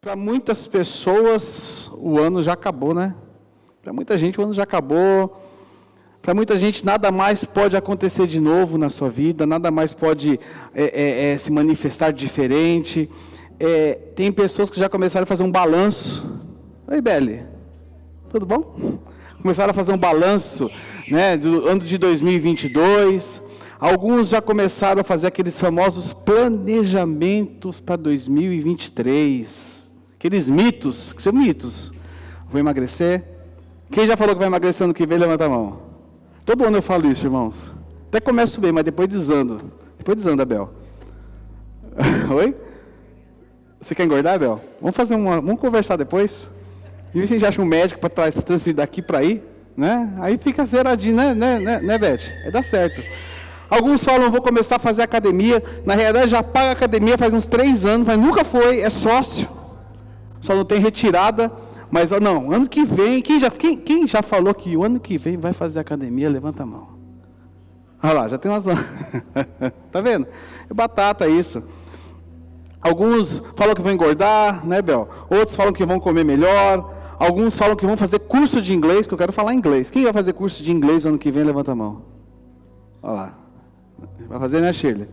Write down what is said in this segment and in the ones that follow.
Para muitas pessoas, o ano já acabou, né? Para muita gente, o ano já acabou. Para muita gente, nada mais pode acontecer de novo na sua vida, nada mais pode é, é, é, se manifestar diferente. É, tem pessoas que já começaram a fazer um balanço. Oi, Beli, tudo bom? Começaram a fazer um balanço né, do ano de 2022. Alguns já começaram a fazer aqueles famosos planejamentos para 2023. Aqueles mitos, que são mitos. Vou emagrecer. Quem já falou que vai emagrecer ano que vem, levanta a mão. Todo ano eu falo isso, irmãos. Até começo bem, mas depois desando. Depois desanda, Abel. Oi? Você quer engordar, Abel? Vamos fazer uma. Vamos conversar depois? E se a gente acha um médico para transferir daqui para aí, né? Aí fica zeradinho, né, né, né, né Beth? Aí dá certo. Alguns falam, vou começar a fazer academia. Na realidade, já paga academia faz uns três anos, mas nunca foi, é sócio. Só não tem retirada. Mas não, ano que vem, quem já, quem, quem já falou que o ano que vem vai fazer academia, levanta a mão. Olha lá, já tem umas tá vendo? É batata isso. Alguns falam que vão engordar, né, Bel? Outros falam que vão comer melhor. Alguns falam que vão fazer curso de inglês, que eu quero falar inglês. Quem vai fazer curso de inglês ano que vem, levanta a mão. Olha lá. Vai fazer, né, Shirley?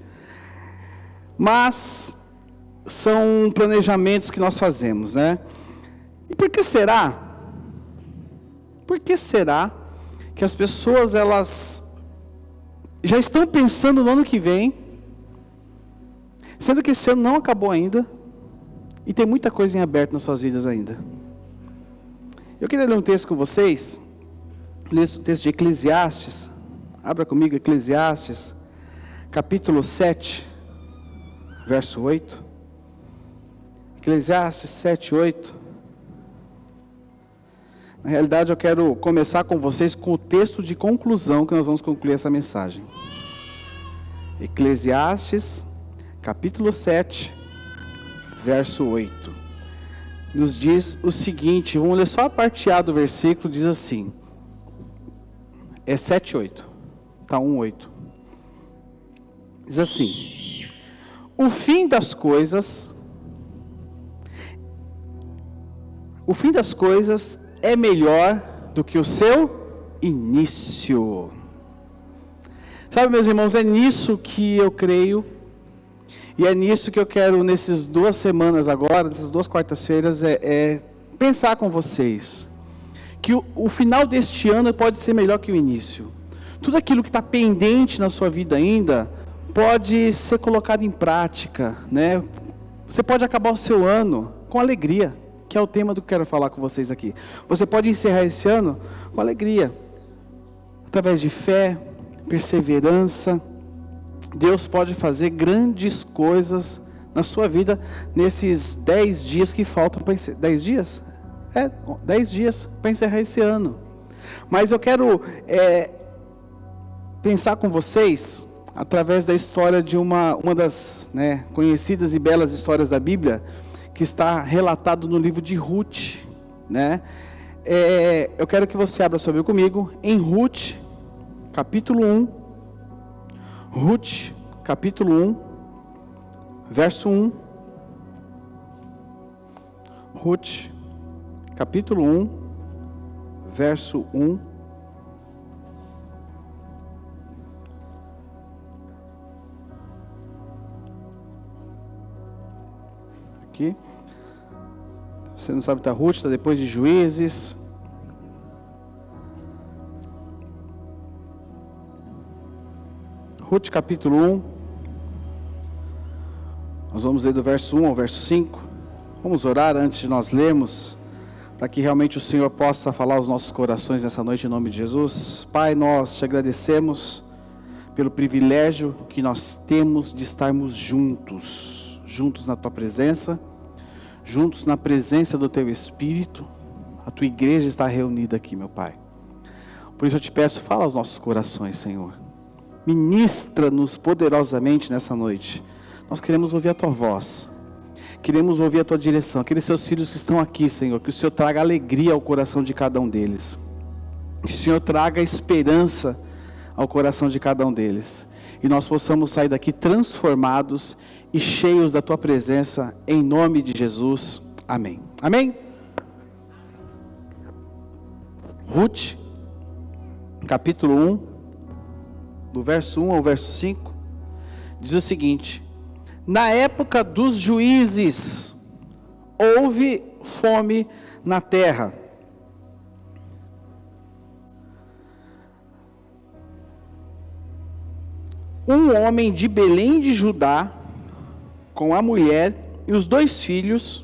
Mas são planejamentos que nós fazemos, né? E por que será? Por que será que as pessoas elas já estão pensando no ano que vem, sendo que esse ano não acabou ainda e tem muita coisa em aberto nas suas vidas ainda? Eu queria ler um texto com vocês, o texto de Eclesiastes. Abra comigo Eclesiastes, capítulo 7, verso 8. Eclesiastes 7, 8. Na realidade, eu quero começar com vocês com o texto de conclusão que nós vamos concluir essa mensagem. Eclesiastes, capítulo 7, verso 8. Nos diz o seguinte, vamos ler só a parte A do versículo, diz assim. É 7, 8. Tá 1, 8. Diz assim: O fim das coisas O fim das coisas é melhor do que o seu início. Sabe, meus irmãos, é nisso que eu creio, e é nisso que eu quero, nessas duas semanas agora, nessas duas quartas-feiras, é, é, pensar com vocês. Que o, o final deste ano pode ser melhor que o início. Tudo aquilo que está pendente na sua vida ainda, pode ser colocado em prática, né? Você pode acabar o seu ano com alegria que é o tema do que eu quero falar com vocês aqui. Você pode encerrar esse ano com alegria, através de fé, perseverança. Deus pode fazer grandes coisas na sua vida nesses dez dias que faltam para encerrar. Dez dias? É, dias para encerrar esse ano. Mas eu quero é, pensar com vocês através da história de uma, uma das né, conhecidas e belas histórias da Bíblia que está relatado no livro de Ruth, né? É, eu quero que você abra sobre comigo em Ruth, capítulo 1. Ruth, capítulo 1, verso 1. Ruth, capítulo 1, verso 1. Aqui. Você não sabe, está Ruth, está depois de Juízes. Ruth capítulo 1. Nós vamos ler do verso 1 ao verso 5. Vamos orar antes de nós lermos, para que realmente o Senhor possa falar aos nossos corações nessa noite em nome de Jesus. Pai, nós te agradecemos pelo privilégio que nós temos de estarmos juntos, juntos na tua presença juntos na presença do Teu Espírito. A Tua igreja está reunida aqui, meu Pai. Por isso eu te peço, fala aos nossos corações, Senhor. Ministra-nos poderosamente nessa noite. Nós queremos ouvir a Tua voz. Queremos ouvir a Tua direção. Aqueles seus filhos que estão aqui, Senhor, que o Senhor traga alegria ao coração de cada um deles. Que o Senhor traga esperança ao coração de cada um deles. E nós possamos sair daqui transformados e cheios da tua presença, em nome de Jesus. Amém. Amém? Ruth, capítulo 1, do verso 1 ao verso 5, diz o seguinte: Na época dos juízes, houve fome na terra. Um homem de Belém de Judá, com a mulher e os dois filhos,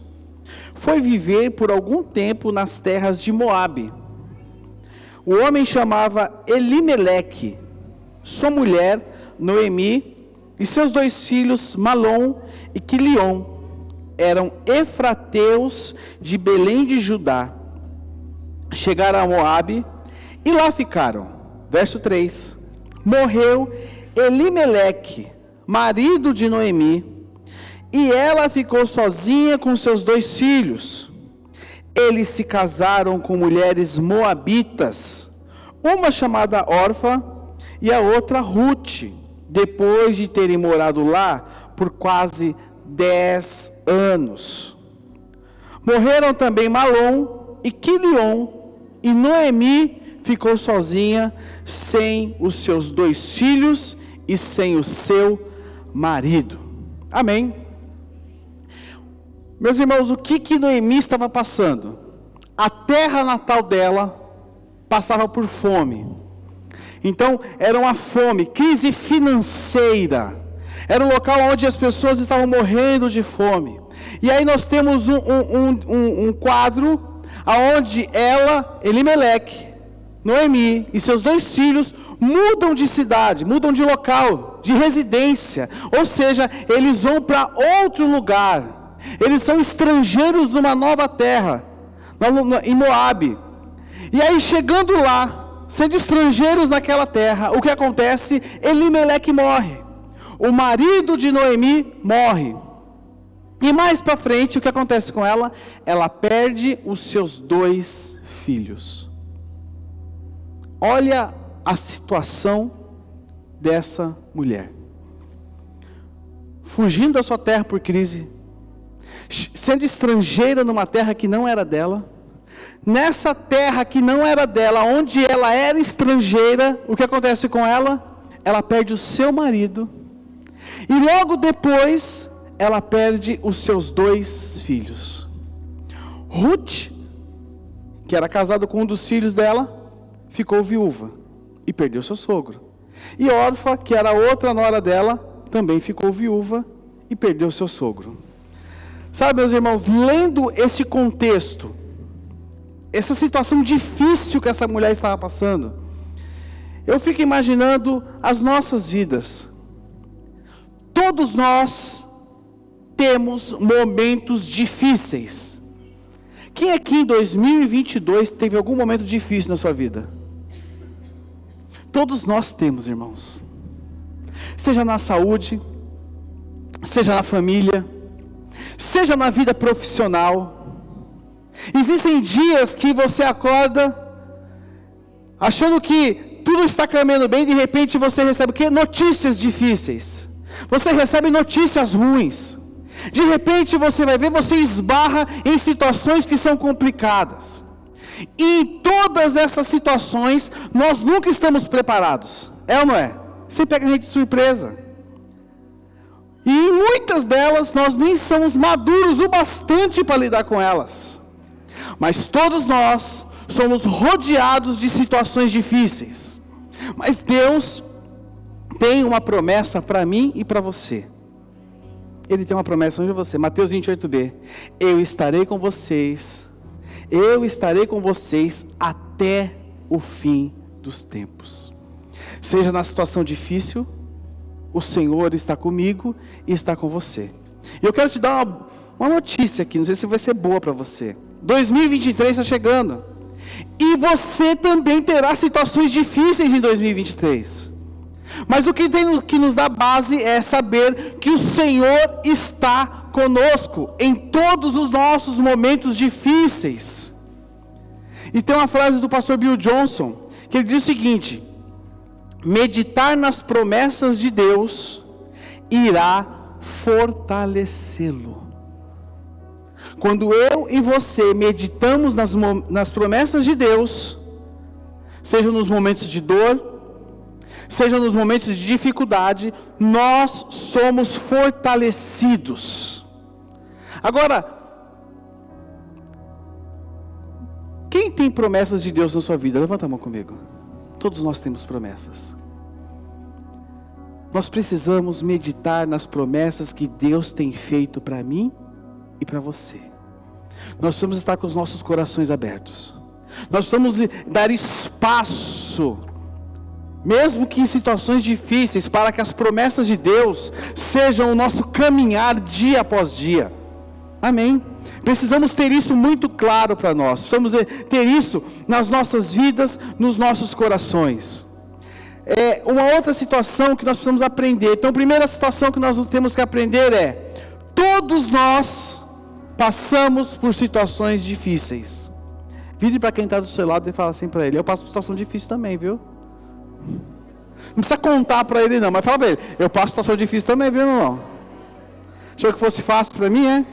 foi viver por algum tempo nas terras de Moabe. O homem chamava Elimeleque, sua mulher Noemi e seus dois filhos Malom e Quilion eram efrateus de Belém de Judá. Chegaram a Moabe e lá ficaram. Verso 3. Morreu Elimeleque, marido de Noemi, e ela ficou sozinha com seus dois filhos. Eles se casaram com mulheres moabitas, uma chamada Orfa e a outra Ruth, depois de terem morado lá por quase dez anos. Morreram também Malom e Quilion, e Noemi ficou sozinha, sem os seus dois filhos e sem o seu marido. Amém. Meus irmãos, o que que Noemi estava passando? A terra natal dela passava por fome. Então, era uma fome, crise financeira. Era um local onde as pessoas estavam morrendo de fome. E aí nós temos um, um, um, um quadro aonde ela, Elimeleque, Noemi e seus dois filhos mudam de cidade, mudam de local, de residência. Ou seja, eles vão para outro lugar. Eles são estrangeiros numa nova terra, em Moabe. E aí chegando lá, sendo estrangeiros naquela terra, o que acontece? Elimeleque morre. O marido de Noemi morre. E mais para frente, o que acontece com ela? Ela perde os seus dois filhos. Olha a situação dessa mulher. Fugindo da sua terra por crise, sendo estrangeira numa terra que não era dela, nessa terra que não era dela, onde ela era estrangeira, o que acontece com ela? Ela perde o seu marido, e logo depois, ela perde os seus dois filhos. Ruth, que era casada com um dos filhos dela, ficou viúva e perdeu seu sogro. E Orfa, que era outra nora dela, também ficou viúva e perdeu seu sogro. Sabe, meus irmãos, lendo esse contexto, essa situação difícil que essa mulher estava passando, eu fico imaginando as nossas vidas. Todos nós temos momentos difíceis. Quem aqui em 2022 teve algum momento difícil na sua vida? Todos nós temos, irmãos. Seja na saúde, seja na família, seja na vida profissional. Existem dias que você acorda achando que tudo está caminhando bem, de repente você recebe o quê? Notícias difíceis. Você recebe notícias ruins. De repente você vai ver, você esbarra em situações que são complicadas. E em todas essas situações, nós nunca estamos preparados. É ou não é? Você pega a gente de surpresa. E em muitas delas nós nem somos maduros o bastante para lidar com elas. Mas todos nós somos rodeados de situações difíceis. Mas Deus tem uma promessa para mim e para você. Ele tem uma promessa para você. Mateus 28b. Eu estarei com vocês. Eu estarei com vocês até o fim dos tempos. Seja na situação difícil, o Senhor está comigo e está com você. E eu quero te dar uma, uma notícia aqui, não sei se vai ser boa para você. 2023 está chegando. E você também terá situações difíceis em 2023. Mas o que tem que nos dá base é saber que o Senhor está conosco em todos os nossos momentos difíceis. E tem uma frase do pastor Bill Johnson que ele diz o seguinte: meditar nas promessas de Deus irá fortalecê-lo. quando eu e você meditamos nas, nas promessas de Deus, seja nos momentos de dor, seja nos momentos de dificuldade, nós somos fortalecidos. Agora, quem tem promessas de Deus na sua vida? Levanta a mão comigo. Todos nós temos promessas. Nós precisamos meditar nas promessas que Deus tem feito para mim e para você. Nós precisamos estar com os nossos corações abertos. Nós precisamos dar espaço, mesmo que em situações difíceis, para que as promessas de Deus sejam o nosso caminhar dia após dia. Amém. Precisamos ter isso muito claro para nós. Precisamos ter isso nas nossas vidas, nos nossos corações é, uma outra situação que nós precisamos aprender. Então, a primeira situação que nós temos que aprender é: todos nós passamos por situações difíceis. Vire para quem está do seu lado e fala assim para ele: Eu passo por situação difícil também, viu? Não precisa contar para ele, não, mas fala para ele: Eu passo situação difícil também, viu, irmão? Achou que fosse fácil para mim, é?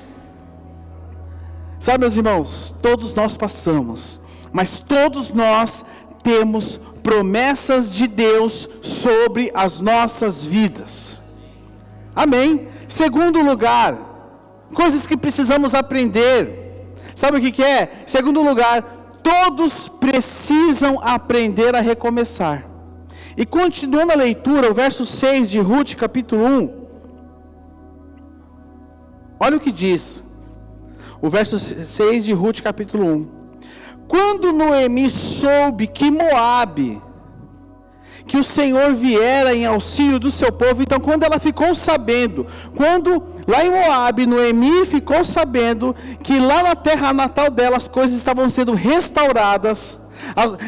Sabe, meus irmãos, todos nós passamos, mas todos nós temos promessas de Deus sobre as nossas vidas. Amém. Segundo lugar, coisas que precisamos aprender. Sabe o que, que é? Segundo lugar, todos precisam aprender a recomeçar. E continuando a leitura, o verso 6 de Ruth, capítulo 1. Olha o que diz. O verso 6 de Ruth, capítulo 1. Quando Noemi soube que Moabe, que o Senhor viera em auxílio do seu povo, então quando ela ficou sabendo, quando lá em Moabe, Noemi ficou sabendo que lá na terra natal dela as coisas estavam sendo restauradas,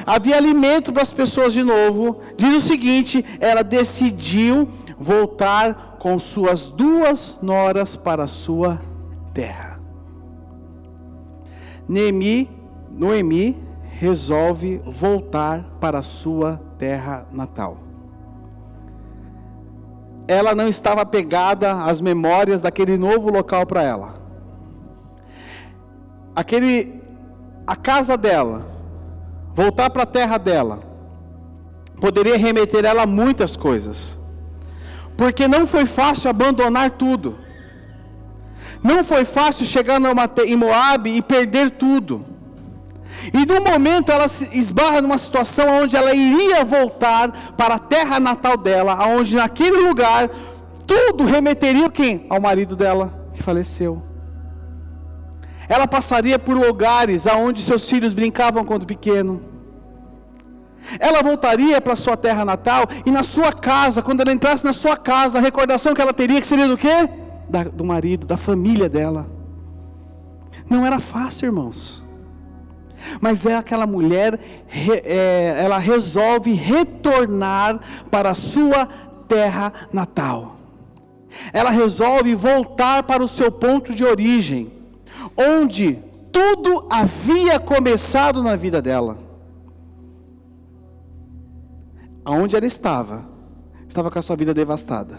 havia alimento para as pessoas de novo, diz o seguinte: ela decidiu voltar com suas duas noras para a sua terra. Noemi Noemi resolve voltar para a sua terra natal. Ela não estava pegada às memórias daquele novo local para ela. Aquele a casa dela, voltar para a terra dela, poderia remeter ela a muitas coisas. Porque não foi fácil abandonar tudo. Não foi fácil chegar em Moab e perder tudo. E no momento ela se esbarra numa situação onde ela iria voltar para a terra natal dela, onde naquele lugar tudo remeteria quem? Ao marido dela que faleceu. Ela passaria por lugares aonde seus filhos brincavam quando pequeno. Ela voltaria para sua terra natal e na sua casa, quando ela entrasse na sua casa, a recordação que ela teria que seria do quê? Da, do marido, da família dela. Não era fácil, irmãos. Mas é aquela mulher, é, ela resolve retornar para a sua terra natal. Ela resolve voltar para o seu ponto de origem, onde tudo havia começado na vida dela. Aonde ela estava, estava com a sua vida devastada.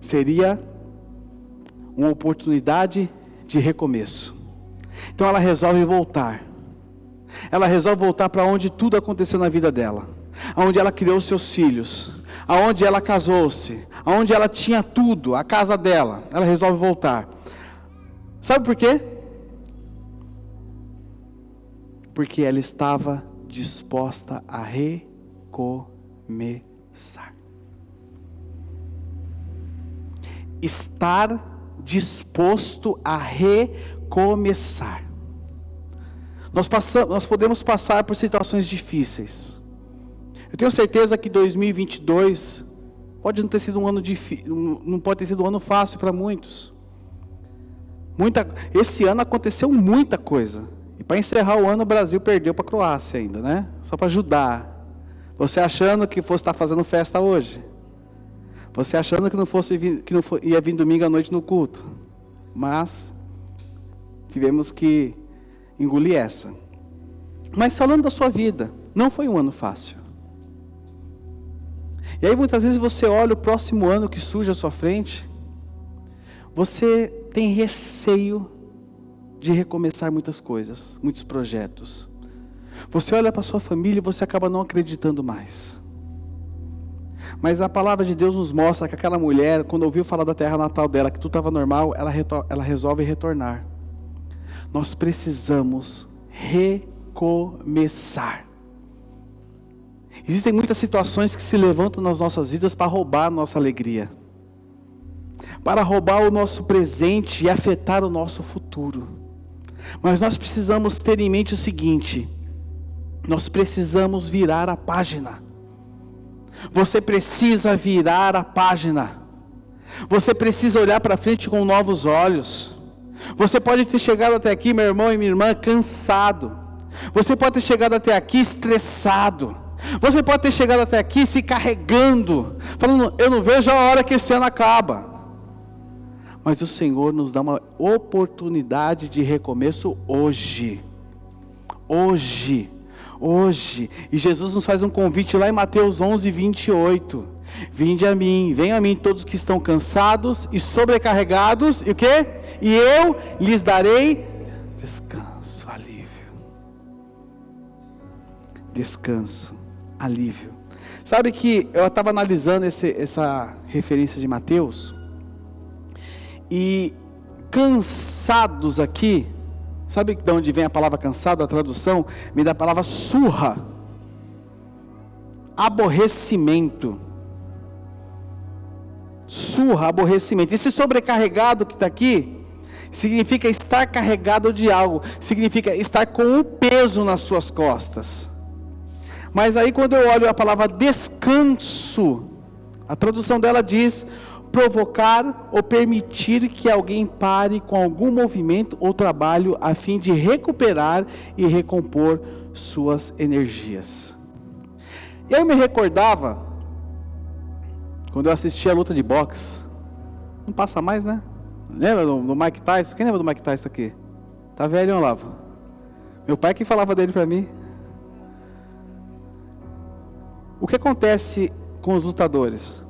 Seria uma oportunidade de recomeço. Então ela resolve voltar. Ela resolve voltar para onde tudo aconteceu na vida dela, aonde ela criou seus filhos, aonde ela casou-se, aonde ela tinha tudo, a casa dela. Ela resolve voltar. Sabe por quê? Porque ela estava disposta a recomeçar. Estar disposto a recomeçar começar. Nós, passamos, nós podemos passar por situações difíceis. Eu tenho certeza que 2022 pode não ter sido um ano difícil, não pode ter sido um ano fácil para muitos. Muita, esse ano aconteceu muita coisa. E para encerrar o ano, o Brasil perdeu para a Croácia ainda, né? Só para ajudar. Você achando que fosse estar fazendo festa hoje. Você achando que não fosse que não ia vir domingo à noite no culto. Mas tivemos que engolir essa. Mas falando da sua vida, não foi um ano fácil. E aí muitas vezes você olha o próximo ano que surge à sua frente, você tem receio de recomeçar muitas coisas, muitos projetos. Você olha para sua família e você acaba não acreditando mais. Mas a palavra de Deus nos mostra que aquela mulher, quando ouviu falar da terra natal dela, que tudo estava normal, ela, ela resolve retornar. Nós precisamos recomeçar. Existem muitas situações que se levantam nas nossas vidas para roubar a nossa alegria, para roubar o nosso presente e afetar o nosso futuro. Mas nós precisamos ter em mente o seguinte: nós precisamos virar a página. Você precisa virar a página. Você precisa olhar para frente com novos olhos. Você pode ter chegado até aqui, meu irmão e minha irmã, cansado. Você pode ter chegado até aqui estressado. Você pode ter chegado até aqui se carregando, falando: Eu não vejo a hora que esse ano acaba. Mas o Senhor nos dá uma oportunidade de recomeço hoje. Hoje. Hoje. E Jesus nos faz um convite lá em Mateus 11, 28. Vinde a mim, venham a mim todos que estão cansados e sobrecarregados, e o que? E eu lhes darei descanso, alívio. Descanso, alívio. Sabe que eu estava analisando esse, essa referência de Mateus, e cansados aqui, sabe de onde vem a palavra cansado? A tradução me dá a palavra surra, aborrecimento. Surra, aborrecimento. Esse sobrecarregado que está aqui, significa estar carregado de algo, significa estar com um peso nas suas costas. Mas aí quando eu olho a palavra descanso, a tradução dela diz provocar ou permitir que alguém pare com algum movimento ou trabalho a fim de recuperar e recompor suas energias. Eu me recordava quando eu assistia a luta de boxe. Não passa mais, né? Lembra do, do Mike Tyson? Quem lembra do Mike Tyson aqui? Tá velho, Olavo? Meu pai que falava dele para mim. O que acontece com os lutadores?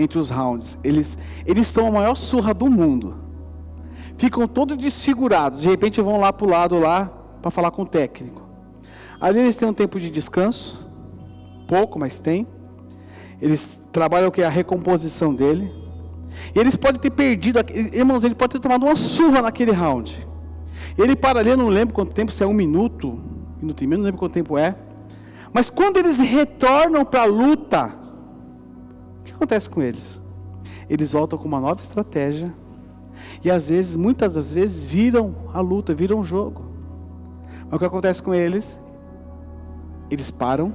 Entre os rounds. Eles, eles estão a maior surra do mundo. Ficam todos desfigurados. De repente vão lá para o lado lá para falar com o técnico. Ali eles têm um tempo de descanso. Pouco, mas tem. Eles trabalham o que? A recomposição dele. E eles podem ter perdido, irmãos, ele pode ter tomado uma surra naquele round. Ele para ali, eu não lembro quanto tempo, se é um minuto, minuto e meio, não lembro quanto tempo é. Mas quando eles retornam para a luta, que acontece com eles? Eles voltam com uma nova estratégia. E às vezes, muitas das vezes, viram a luta, viram o jogo. Mas o que acontece com eles? Eles param,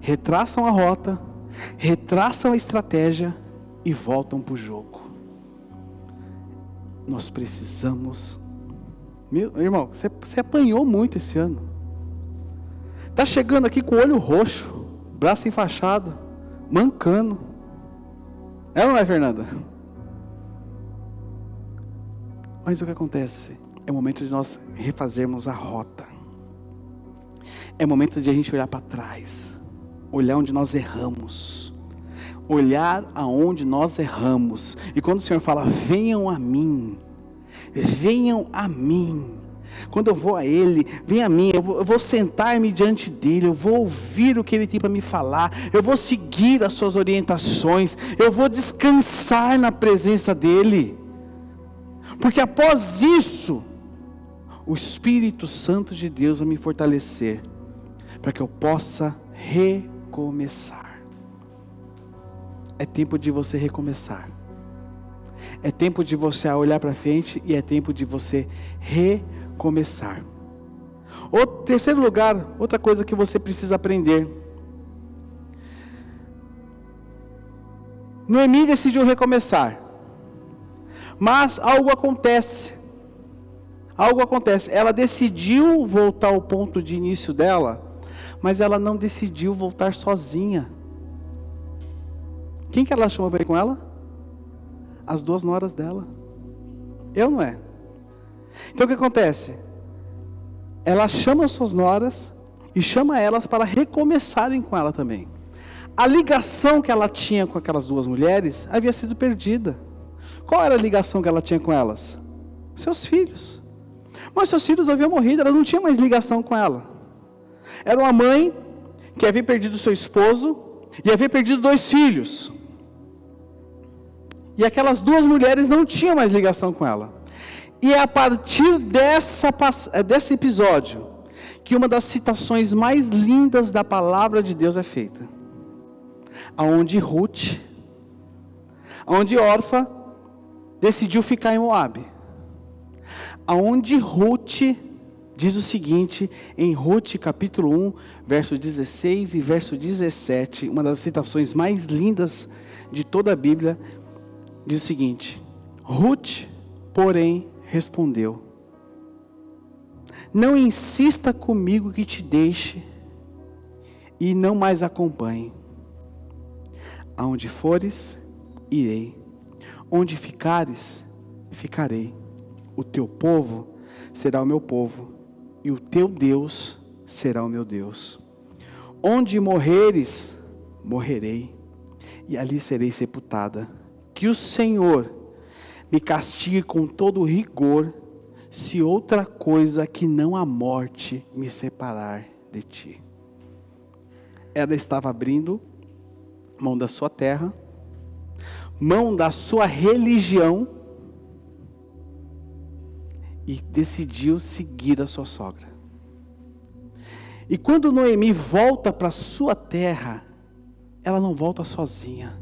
retraçam a rota, retraçam a estratégia e voltam para o jogo. Nós precisamos. Meu irmão, você, você apanhou muito esse ano. Está chegando aqui com o olho roxo, braço enfaixado, mancando. É ou não é, Fernanda? Mas o que acontece? É momento de nós refazermos a rota. É momento de a gente olhar para trás, olhar onde nós erramos olhar aonde nós erramos. E quando o Senhor fala, venham a mim, venham a mim. Quando eu vou a Ele, vem a mim, eu vou, sentar-me diante dEle, eu vou ouvir o que Ele tem para me falar, eu vou seguir as Suas orientações, eu vou descansar na presença dEle, porque após isso, o Espírito Santo de Deus vai me fortalecer, para que eu possa recomeçar. É tempo de você recomeçar. É tempo de você olhar para frente e é tempo de você recomeçar. O terceiro lugar, outra coisa que você precisa aprender. Noemi decidiu recomeçar. Mas algo acontece. Algo acontece. Ela decidiu voltar ao ponto de início dela, mas ela não decidiu voltar sozinha. Quem que ela chamou para ir com ela? As duas noras dela. Eu não é. Então o que acontece? Ela chama as suas noras e chama elas para recomeçarem com ela também. A ligação que ela tinha com aquelas duas mulheres havia sido perdida. Qual era a ligação que ela tinha com elas? Seus filhos. Mas seus filhos haviam morrido, ela não tinha mais ligação com ela. Era uma mãe que havia perdido seu esposo e havia perdido dois filhos. E aquelas duas mulheres não tinham mais ligação com ela. E é a partir dessa, é, desse episódio que uma das citações mais lindas da palavra de Deus é feita. Aonde Ruth, aonde Orfa decidiu ficar em Moab. Aonde Ruth diz o seguinte, em Ruth capítulo 1, verso 16 e verso 17, uma das citações mais lindas de toda a Bíblia, diz o seguinte: Ruth, porém, respondeu: Não insista comigo que te deixe e não mais acompanhe. Aonde fores, irei. Onde ficares, ficarei. O teu povo será o meu povo, e o teu Deus será o meu Deus. Onde morreres, morrerei, e ali serei sepultada que o Senhor me castigue com todo rigor, se outra coisa que não a morte me separar de ti. Ela estava abrindo mão da sua terra, mão da sua religião, e decidiu seguir a sua sogra. E quando Noemi volta para sua terra, ela não volta sozinha.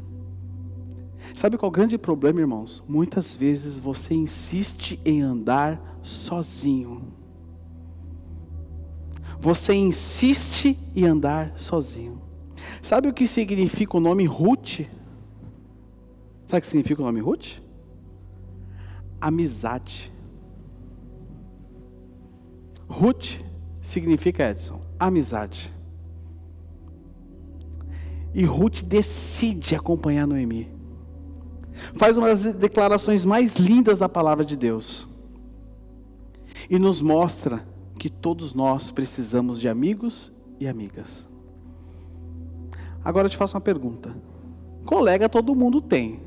Sabe qual é o grande problema, irmãos? Muitas vezes você insiste em andar sozinho. Você insiste em andar sozinho. Sabe o que significa o nome Ruth? Sabe o que significa o nome Ruth? Amizade. Ruth significa, Edson, amizade. E Ruth decide acompanhar Noemi faz uma das declarações mais lindas da palavra de Deus. E nos mostra que todos nós precisamos de amigos e amigas. Agora eu te faço uma pergunta. Colega todo mundo tem.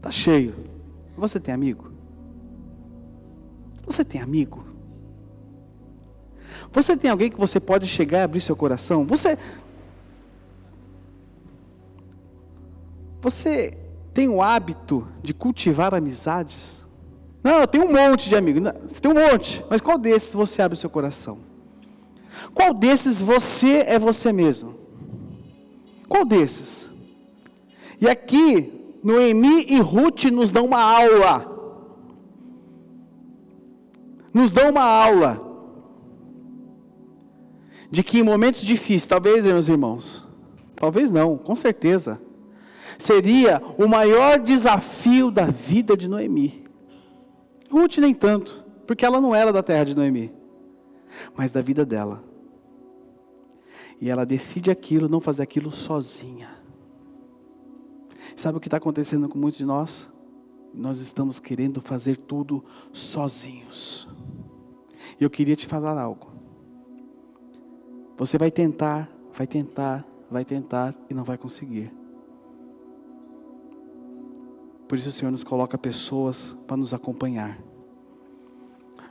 Tá cheio. Você tem amigo? Você tem amigo? Você tem alguém que você pode chegar e abrir seu coração? Você Você tem o hábito de cultivar amizades? Não, eu tenho um monte de amigos. Não, você tem um monte, mas qual desses você abre o seu coração? Qual desses você é você mesmo? Qual desses? E aqui, Noemi e Ruth nos dão uma aula. Nos dão uma aula. De que em momentos difíceis, talvez, meus irmãos, talvez não, com certeza seria o maior desafio da vida de Noemi. Ruth nem tanto, porque ela não era da terra de Noemi, mas da vida dela. E ela decide aquilo, não fazer aquilo sozinha. Sabe o que está acontecendo com muitos de nós? Nós estamos querendo fazer tudo sozinhos. E eu queria te falar algo. Você vai tentar, vai tentar, vai tentar e não vai conseguir. Por isso o Senhor nos coloca pessoas para nos acompanhar.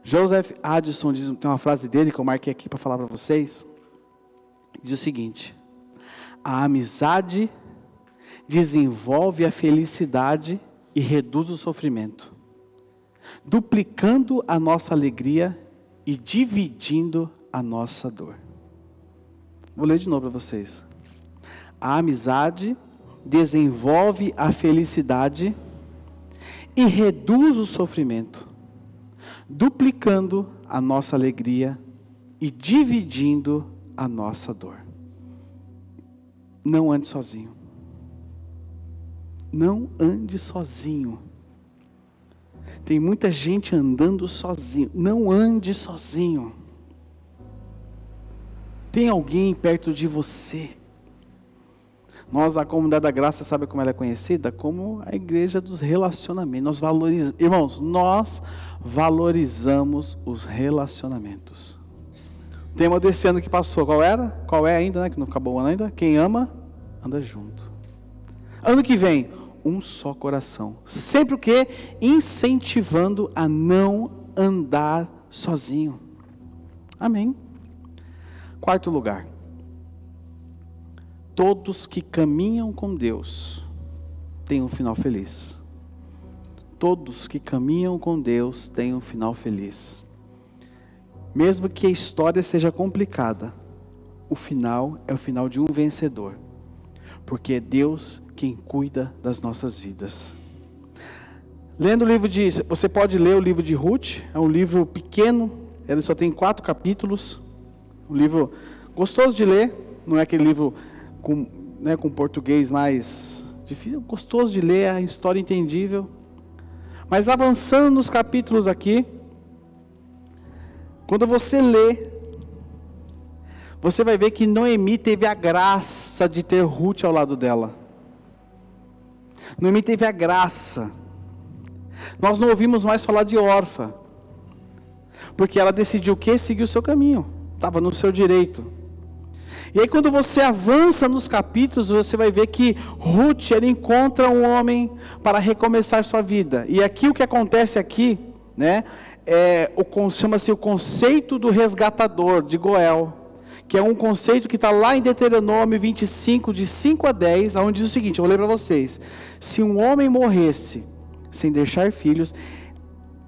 Joseph Addison diz, tem uma frase dele que eu marquei aqui para falar para vocês. Diz o seguinte: A amizade desenvolve a felicidade e reduz o sofrimento, duplicando a nossa alegria e dividindo a nossa dor. Vou ler de novo para vocês. A amizade desenvolve a felicidade e reduz o sofrimento, duplicando a nossa alegria e dividindo a nossa dor. Não ande sozinho. Não ande sozinho. Tem muita gente andando sozinho. Não ande sozinho. Tem alguém perto de você nós, a comunidade da graça, sabe como ela é conhecida? Como a igreja dos relacionamentos. Nós irmãos, nós valorizamos os relacionamentos. O tema desse ano que passou, qual era? Qual é ainda, né? Que não acabou ainda? Quem ama, anda junto. Ano que vem, um só coração. Sempre o que? Incentivando a não andar sozinho. Amém. Quarto lugar. Todos que caminham com Deus têm um final feliz. Todos que caminham com Deus têm um final feliz. Mesmo que a história seja complicada, o final é o final de um vencedor, porque é Deus quem cuida das nossas vidas. Lendo o livro de. Você pode ler o livro de Ruth, é um livro pequeno, ele só tem quatro capítulos. Um livro gostoso de ler, não é aquele livro com, né, com português mais difícil, gostoso de ler, a história entendível. Mas avançando nos capítulos aqui, quando você lê, você vai ver que Noemi teve a graça de ter Ruth ao lado dela. Noemi teve a graça. Nós não ouvimos mais falar de órfã, porque ela decidiu o que? Seguir o seu caminho, estava no seu direito. E aí, quando você avança nos capítulos, você vai ver que Ruth ele encontra um homem para recomeçar sua vida. E aqui o que acontece aqui, né, é, chama-se o conceito do resgatador de Goel, que é um conceito que está lá em Deuteronômio 25, de 5 a 10, onde diz o seguinte: eu vou ler para vocês. Se um homem morresse sem deixar filhos,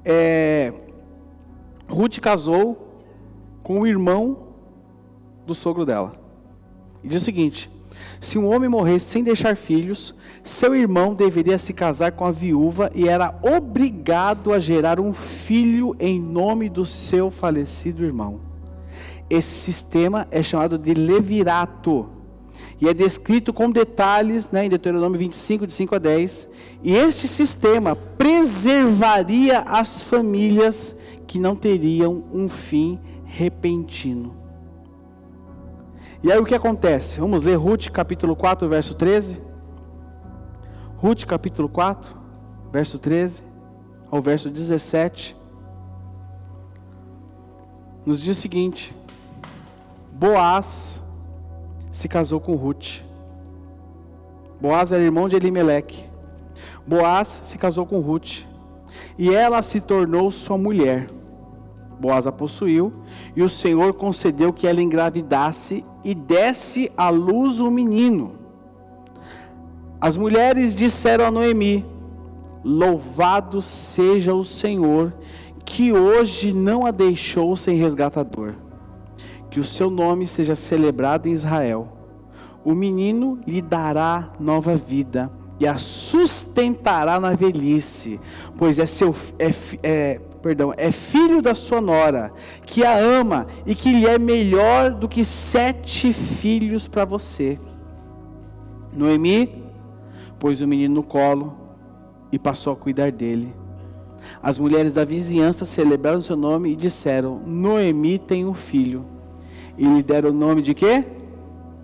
é, Ruth casou com o irmão do sogro dela. E diz o seguinte: se um homem morresse sem deixar filhos, seu irmão deveria se casar com a viúva e era obrigado a gerar um filho em nome do seu falecido irmão. Esse sistema é chamado de levirato e é descrito com detalhes né, em Deuteronômio 25, de 5 a 10. E este sistema preservaria as famílias que não teriam um fim repentino. E aí o que acontece? Vamos ler Ruth capítulo 4, verso 13. Ruth capítulo 4, verso 13 ao verso 17. Nos diz o seguinte: Boaz se casou com Ruth. Boaz era irmão de Elimeleque. Boaz se casou com Ruth. E ela se tornou sua mulher. Boaz a possuiu, e o Senhor concedeu que ela engravidasse e desse à luz um menino. As mulheres disseram a Noemi: Louvado seja o Senhor, que hoje não a deixou sem resgatador. Que o seu nome seja celebrado em Israel. O menino lhe dará nova vida e a sustentará na velhice, pois é seu é, é, perdão, é filho da sua nora, que a ama e que lhe é melhor do que sete filhos para você. Noemi pôs o menino no colo e passou a cuidar dele. As mulheres da vizinhança celebraram seu nome e disseram: Noemi tem um filho. E lhe deram o nome de quê?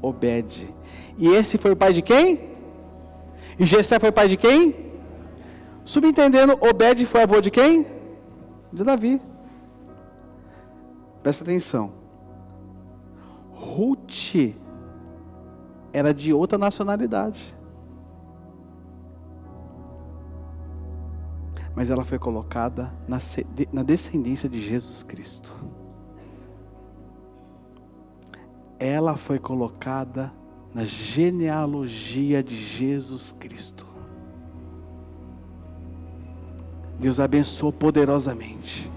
Obed. E esse foi o pai de quem? E Jessé foi pai de quem? Subentendendo, Obed foi avô de quem? De Davi. Presta atenção. Ruth era de outra nacionalidade. Mas ela foi colocada na, descendência de Jesus Cristo. Ela foi colocada na genealogia de Jesus Cristo. Deus abençoou poderosamente.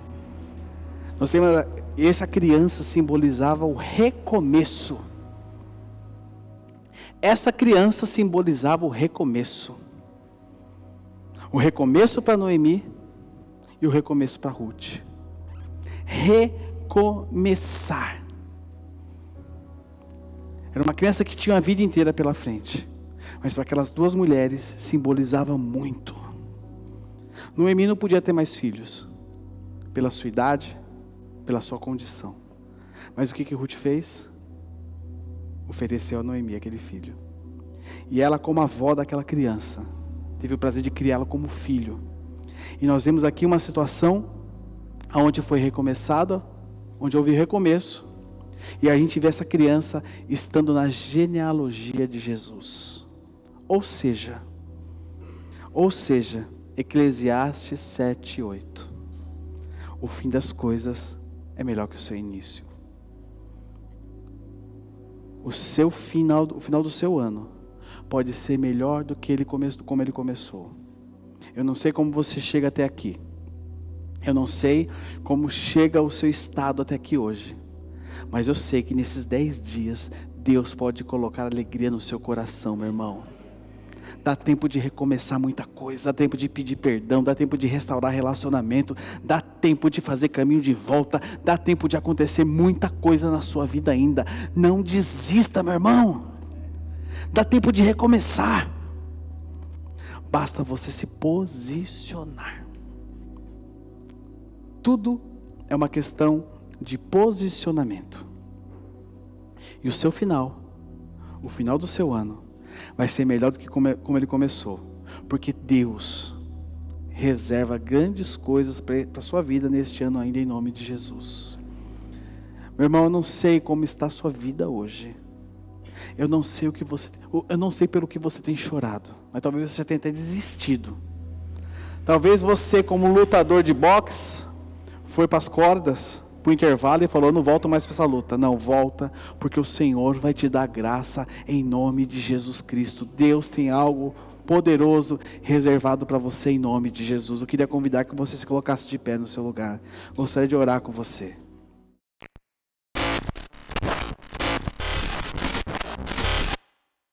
Nós temos, essa criança simbolizava o recomeço. Essa criança simbolizava o recomeço. O recomeço para Noemi e o recomeço para Ruth. Recomeçar. Era uma criança que tinha a vida inteira pela frente. Mas para aquelas duas mulheres simbolizava muito. Noemi não podia ter mais filhos, pela sua idade, pela sua condição. Mas o que, que Ruth fez? Ofereceu a Noemi aquele filho. E ela, como avó daquela criança, teve o prazer de criá-lo como filho. E nós vemos aqui uma situação onde foi recomeçada, onde houve recomeço, e a gente vê essa criança estando na genealogia de Jesus. Ou seja, Ou seja, Eclesiastes 7, 8. O fim das coisas é melhor que o seu início. O seu final, o final do seu ano pode ser melhor do que ele come, como ele começou. Eu não sei como você chega até aqui. Eu não sei como chega o seu estado até aqui hoje. Mas eu sei que nesses dez dias, Deus pode colocar alegria no seu coração, meu irmão. Dá tempo de recomeçar muita coisa, dá tempo de pedir perdão, dá tempo de restaurar relacionamento, dá tempo de fazer caminho de volta, dá tempo de acontecer muita coisa na sua vida ainda. Não desista, meu irmão. Dá tempo de recomeçar. Basta você se posicionar. Tudo é uma questão de posicionamento. E o seu final, o final do seu ano, vai ser melhor do que como, como ele começou. Porque Deus reserva grandes coisas para a sua vida neste ano ainda, em nome de Jesus. Meu irmão, eu não sei como está a sua vida hoje. Eu não sei o que você, eu não sei pelo que você tem chorado, mas talvez você tenha até desistido. Talvez você, como lutador de boxe, foi para as cordas, para o intervalo e falou: Não volto mais para essa luta. Não, volta, porque o Senhor vai te dar graça em nome de Jesus Cristo. Deus tem algo poderoso reservado para você em nome de Jesus. Eu queria convidar que você se colocasse de pé no seu lugar. Gostaria de orar com você.